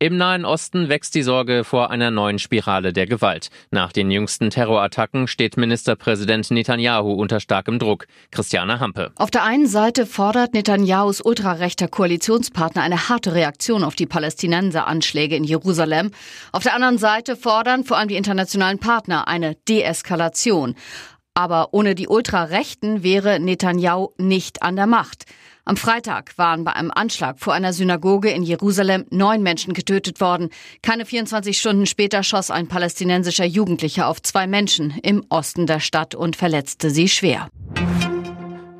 Im Nahen Osten wächst die Sorge vor einer neuen Spirale der Gewalt. Nach den jüngsten Terrorattacken steht Ministerpräsident Netanyahu unter starkem Druck. Christiane Hampe. Auf der einen Seite fordert Netanyahus ultrarechter Koalitionspartner eine harte Reaktion auf die Palästinenseranschläge in Jerusalem. Auf der anderen Seite fordern vor allem die internationalen Partner eine Deeskalation. Aber ohne die Ultrarechten wäre Netanyahu nicht an der Macht. Am Freitag waren bei einem Anschlag vor einer Synagoge in Jerusalem neun Menschen getötet worden. Keine 24 Stunden später schoss ein palästinensischer Jugendlicher auf zwei Menschen im Osten der Stadt und verletzte sie schwer.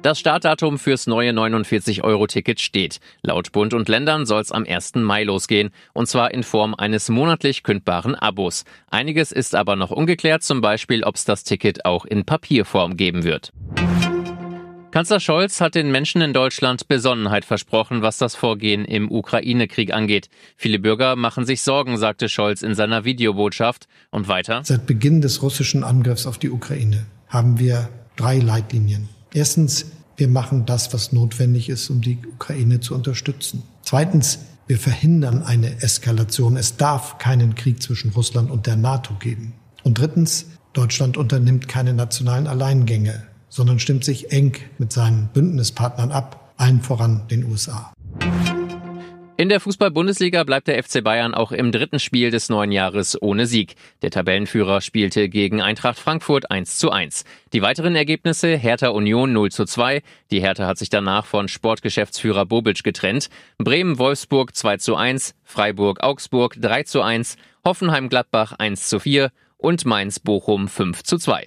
Das Startdatum fürs neue 49-Euro-Ticket steht. Laut Bund und Ländern soll es am 1. Mai losgehen. Und zwar in Form eines monatlich kündbaren Abos. Einiges ist aber noch ungeklärt, zum Beispiel, ob es das Ticket auch in Papierform geben wird. Kanzler Scholz hat den Menschen in Deutschland Besonnenheit versprochen, was das Vorgehen im Ukraine-Krieg angeht. Viele Bürger machen sich Sorgen, sagte Scholz in seiner Videobotschaft. Und weiter. Seit Beginn des russischen Angriffs auf die Ukraine haben wir drei Leitlinien. Erstens, wir machen das, was notwendig ist, um die Ukraine zu unterstützen. Zweitens, wir verhindern eine Eskalation. Es darf keinen Krieg zwischen Russland und der NATO geben. Und drittens, Deutschland unternimmt keine nationalen Alleingänge sondern stimmt sich eng mit seinen Bündnispartnern ab, allen voran den USA. In der Fußball-Bundesliga bleibt der FC Bayern auch im dritten Spiel des neuen Jahres ohne Sieg. Der Tabellenführer spielte gegen Eintracht Frankfurt 1 zu 1. Die weiteren Ergebnisse Hertha Union 0 zu 2. Die Hertha hat sich danach von Sportgeschäftsführer Bobic getrennt. Bremen Wolfsburg 2 zu 1. Freiburg Augsburg 3 zu 1. Hoffenheim Gladbach 1 zu 4. Und Mainz Bochum 5 zu 2.